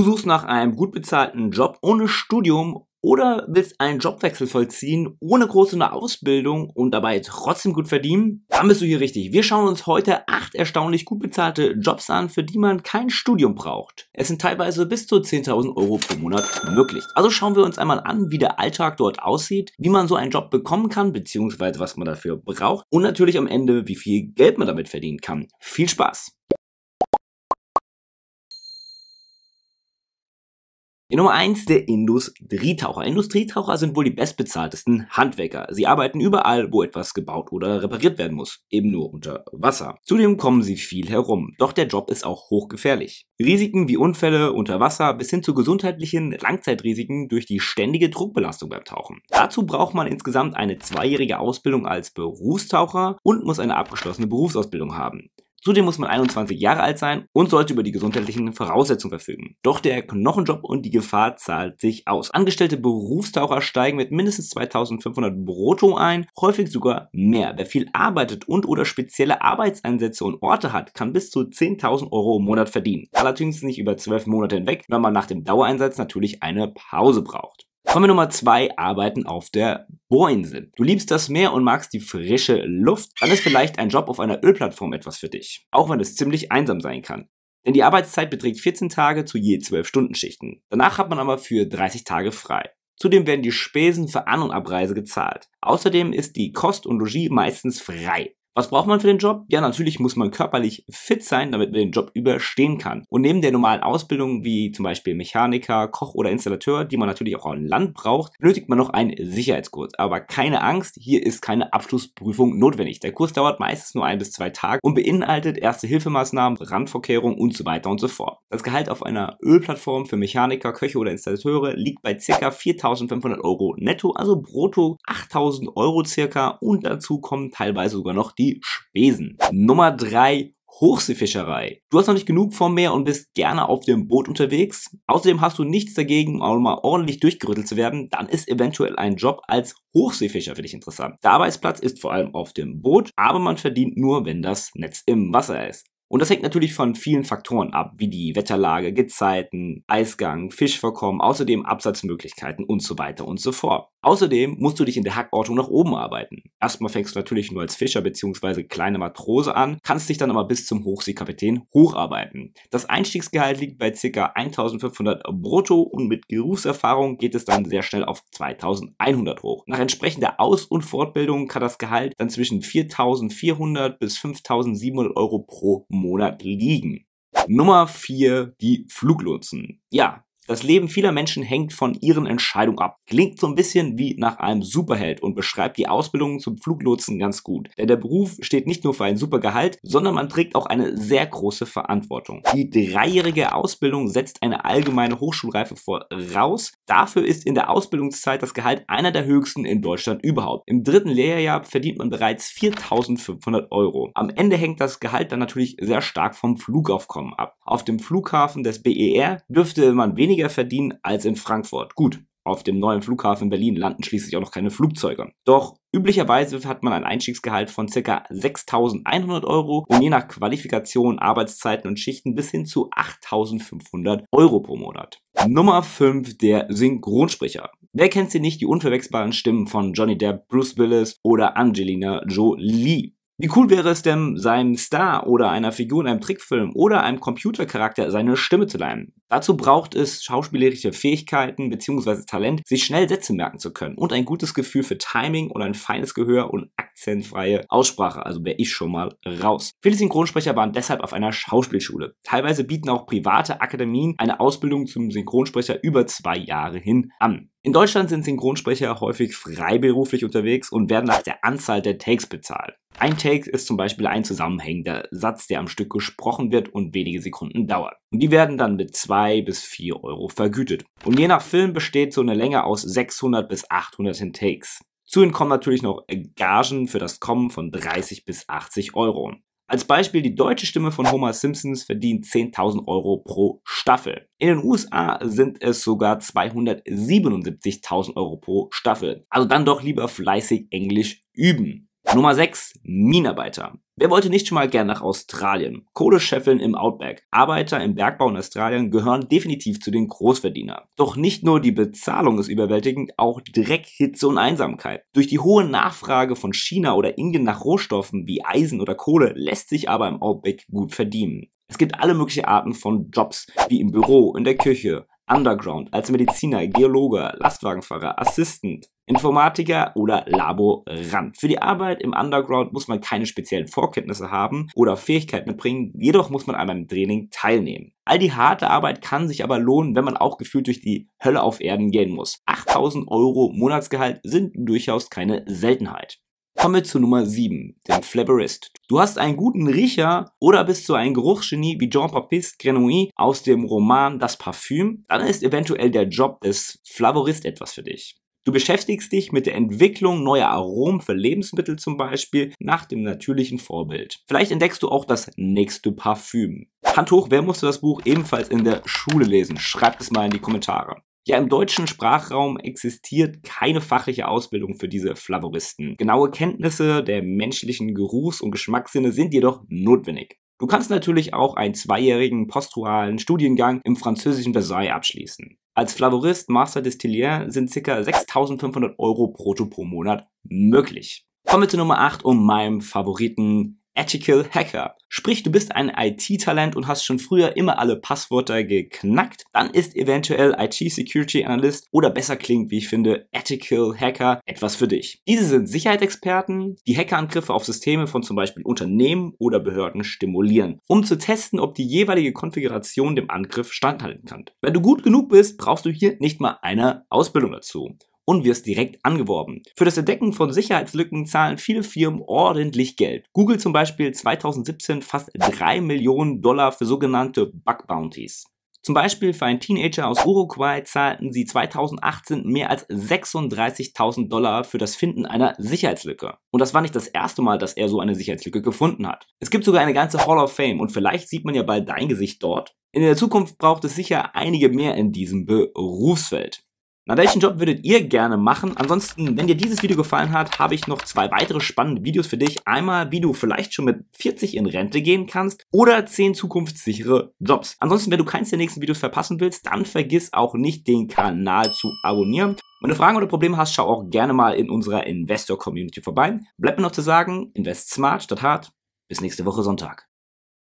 Du suchst nach einem gut bezahlten Job ohne Studium oder willst einen Jobwechsel vollziehen ohne große Ausbildung und dabei trotzdem gut verdienen? Dann bist du hier richtig. Wir schauen uns heute acht erstaunlich gut bezahlte Jobs an, für die man kein Studium braucht. Es sind teilweise bis zu 10.000 Euro pro Monat möglich. Also schauen wir uns einmal an, wie der Alltag dort aussieht, wie man so einen Job bekommen kann, beziehungsweise was man dafür braucht und natürlich am Ende, wie viel Geld man damit verdienen kann. Viel Spaß! Die Nummer 1 der Industrietaucher. Industrietaucher sind wohl die bestbezahltesten Handwerker. Sie arbeiten überall, wo etwas gebaut oder repariert werden muss, eben nur unter Wasser. Zudem kommen sie viel herum, doch der Job ist auch hochgefährlich. Risiken wie Unfälle unter Wasser bis hin zu gesundheitlichen Langzeitrisiken durch die ständige Druckbelastung beim Tauchen. Dazu braucht man insgesamt eine zweijährige Ausbildung als Berufstaucher und muss eine abgeschlossene Berufsausbildung haben. Zudem muss man 21 Jahre alt sein und sollte über die gesundheitlichen Voraussetzungen verfügen. Doch der Knochenjob und die Gefahr zahlt sich aus. Angestellte Berufstaucher steigen mit mindestens 2500 brutto ein, häufig sogar mehr. Wer viel arbeitet und oder spezielle Arbeitseinsätze und Orte hat, kann bis zu 10.000 Euro im Monat verdienen. Allerdings nicht über 12 Monate hinweg, weil man nach dem Dauereinsatz natürlich eine Pause braucht. Kommen Nummer zwei, Arbeiten auf der Bohrinsel. Du liebst das Meer und magst die frische Luft, dann ist vielleicht ein Job auf einer Ölplattform etwas für dich. Auch wenn es ziemlich einsam sein kann. Denn die Arbeitszeit beträgt 14 Tage zu je 12 Stunden Schichten. Danach hat man aber für 30 Tage frei. Zudem werden die Spesen für An- und Abreise gezahlt. Außerdem ist die Kost und Logis meistens frei. Was braucht man für den Job? Ja, natürlich muss man körperlich fit sein, damit man den Job überstehen kann. Und neben der normalen Ausbildung wie zum Beispiel Mechaniker, Koch oder Installateur, die man natürlich auch an Land braucht, benötigt man noch einen Sicherheitskurs. Aber keine Angst, hier ist keine Abschlussprüfung notwendig. Der Kurs dauert meistens nur ein bis zwei Tage und beinhaltet erste Hilfemaßnahmen, Randvorkehrungen und so weiter und so fort. Das Gehalt auf einer Ölplattform für Mechaniker, Köche oder Installateure liegt bei ca. 4.500 Euro netto, also brutto 8.000 Euro circa und dazu kommen teilweise sogar noch die Spesen. Nummer 3 Hochseefischerei. Du hast noch nicht genug vom Meer und bist gerne auf dem Boot unterwegs. Außerdem hast du nichts dagegen, auch mal ordentlich durchgerüttelt zu werden. Dann ist eventuell ein Job als Hochseefischer für dich interessant. Der Arbeitsplatz ist vor allem auf dem Boot, aber man verdient nur, wenn das Netz im Wasser ist. Und das hängt natürlich von vielen Faktoren ab, wie die Wetterlage, Gezeiten, Eisgang, Fischvorkommen, außerdem Absatzmöglichkeiten und so weiter und so fort. Außerdem musst du dich in der Hackordnung nach oben arbeiten. Erstmal fängst du natürlich nur als Fischer bzw. kleine Matrose an, kannst dich dann aber bis zum Hochseekapitän hocharbeiten. Das Einstiegsgehalt liegt bei ca. 1500 brutto und mit Berufserfahrung geht es dann sehr schnell auf 2100 hoch. Nach entsprechender Aus- und Fortbildung kann das Gehalt dann zwischen 4400 bis 5700 Euro pro Monat liegen. Nummer 4, die Fluglotsen. Ja, das Leben vieler Menschen hängt von ihren Entscheidungen ab. Klingt so ein bisschen wie nach einem Superheld und beschreibt die Ausbildung zum Fluglotsen ganz gut. Denn der Beruf steht nicht nur für ein super Gehalt, sondern man trägt auch eine sehr große Verantwortung. Die dreijährige Ausbildung setzt eine allgemeine Hochschulreife voraus. Dafür ist in der Ausbildungszeit das Gehalt einer der höchsten in Deutschland überhaupt. Im dritten Lehrjahr verdient man bereits 4500 Euro. Am Ende hängt das Gehalt dann natürlich sehr stark vom Flugaufkommen ab. Auf dem Flughafen des BER dürfte man weniger weniger verdienen als in Frankfurt. Gut, auf dem neuen Flughafen in Berlin landen schließlich auch noch keine Flugzeuge. Doch üblicherweise hat man ein Einstiegsgehalt von ca. 6.100 Euro und je nach Qualifikation, Arbeitszeiten und Schichten bis hin zu 8.500 Euro pro Monat. Nummer 5, der Synchronsprecher. Wer kennt sie nicht, die unverwechselbaren Stimmen von Johnny Depp, Bruce Willis oder Angelina Jolie? Wie cool wäre es denn, seinem Star oder einer Figur in einem Trickfilm oder einem Computercharakter seine Stimme zu leihen? Dazu braucht es schauspielerische Fähigkeiten bzw. Talent, sich schnell Sätze merken zu können und ein gutes Gefühl für Timing und ein feines Gehör und akzentfreie Aussprache, also wäre ich schon mal raus. Viele Synchronsprecher waren deshalb auf einer Schauspielschule. Teilweise bieten auch private Akademien eine Ausbildung zum Synchronsprecher über zwei Jahre hin an. In Deutschland sind Synchronsprecher häufig freiberuflich unterwegs und werden nach der Anzahl der Takes bezahlt. Ein Take ist zum Beispiel ein zusammenhängender Satz, der am Stück gesprochen wird und wenige Sekunden dauert. Und die werden dann mit zwei bis vier Euro vergütet. Und je nach Film besteht so eine Länge aus 600 bis 800 Takes. Zu ihnen kommen natürlich noch Gagen für das Kommen von 30 bis 80 Euro. Als Beispiel, die deutsche Stimme von Homer Simpsons verdient 10.000 Euro pro Staffel. In den USA sind es sogar 277.000 Euro pro Staffel. Also dann doch lieber fleißig Englisch üben. Nummer 6. Minenarbeiter. Wer wollte nicht schon mal gern nach Australien? Kohlescheffeln im Outback. Arbeiter im Bergbau in Australien gehören definitiv zu den Großverdienern. Doch nicht nur die Bezahlung ist überwältigend, auch Dreck, Hitze und Einsamkeit. Durch die hohe Nachfrage von China oder Indien nach Rohstoffen wie Eisen oder Kohle lässt sich aber im Outback gut verdienen. Es gibt alle möglichen Arten von Jobs, wie im Büro, in der Küche, Underground, als Mediziner, Geologe, Lastwagenfahrer, Assistant, Informatiker oder Laborant. Für die Arbeit im Underground muss man keine speziellen Vorkenntnisse haben oder Fähigkeiten mitbringen, jedoch muss man an einem Training teilnehmen. All die harte Arbeit kann sich aber lohnen, wenn man auch gefühlt durch die Hölle auf Erden gehen muss. 8000 Euro Monatsgehalt sind durchaus keine Seltenheit. Kommen wir zu Nummer 7, dem Flavorist. Du hast einen guten Riecher oder bist so ein Geruchsgenie wie Jean-Baptiste Grenouille aus dem Roman Das Parfüm, dann ist eventuell der Job des Flavorist etwas für dich. Du beschäftigst dich mit der Entwicklung neuer Aromen für Lebensmittel zum Beispiel nach dem natürlichen Vorbild. Vielleicht entdeckst du auch das nächste Parfüm. Hand hoch, wer musste das Buch ebenfalls in der Schule lesen? Schreibt es mal in die Kommentare. Ja, im deutschen Sprachraum existiert keine fachliche Ausbildung für diese Flavoristen. Genaue Kenntnisse der menschlichen Geruchs- und Geschmackssinne sind jedoch notwendig. Du kannst natürlich auch einen zweijährigen postualen Studiengang im französischen Versailles abschließen. Als Flavorist Master Destillier sind ca. 6500 Euro brutto pro Monat möglich. Kommen wir zu Nummer 8 um meinem Favoriten Ethical Hacker. Sprich, du bist ein IT-Talent und hast schon früher immer alle Passwörter geknackt, dann ist eventuell IT-Security Analyst oder besser klingt, wie ich finde, Ethical Hacker etwas für dich. Diese sind Sicherheitsexperten, die Hackerangriffe auf Systeme von zum Beispiel Unternehmen oder Behörden stimulieren, um zu testen, ob die jeweilige Konfiguration dem Angriff standhalten kann. Wenn du gut genug bist, brauchst du hier nicht mal eine Ausbildung dazu und wirst direkt angeworben. Für das Entdecken von Sicherheitslücken zahlen viele Firmen ordentlich Geld. Google zum Beispiel 2017 fast 3 Millionen Dollar für sogenannte Bug Bounties. Zum Beispiel für einen Teenager aus Uruguay zahlten sie 2018 mehr als 36.000 Dollar für das Finden einer Sicherheitslücke. Und das war nicht das erste Mal, dass er so eine Sicherheitslücke gefunden hat. Es gibt sogar eine ganze Hall of Fame und vielleicht sieht man ja bald dein Gesicht dort. In der Zukunft braucht es sicher einige mehr in diesem Berufsfeld. Na, welchen Job würdet ihr gerne machen? Ansonsten, wenn dir dieses Video gefallen hat, habe ich noch zwei weitere spannende Videos für dich. Einmal, wie du vielleicht schon mit 40 in Rente gehen kannst oder 10 zukunftssichere Jobs. Ansonsten, wenn du keins der nächsten Videos verpassen willst, dann vergiss auch nicht, den Kanal zu abonnieren. Wenn du Fragen oder Probleme hast, schau auch gerne mal in unserer Investor-Community vorbei. Bleibt mir noch zu sagen, invest smart statt hart. Bis nächste Woche Sonntag.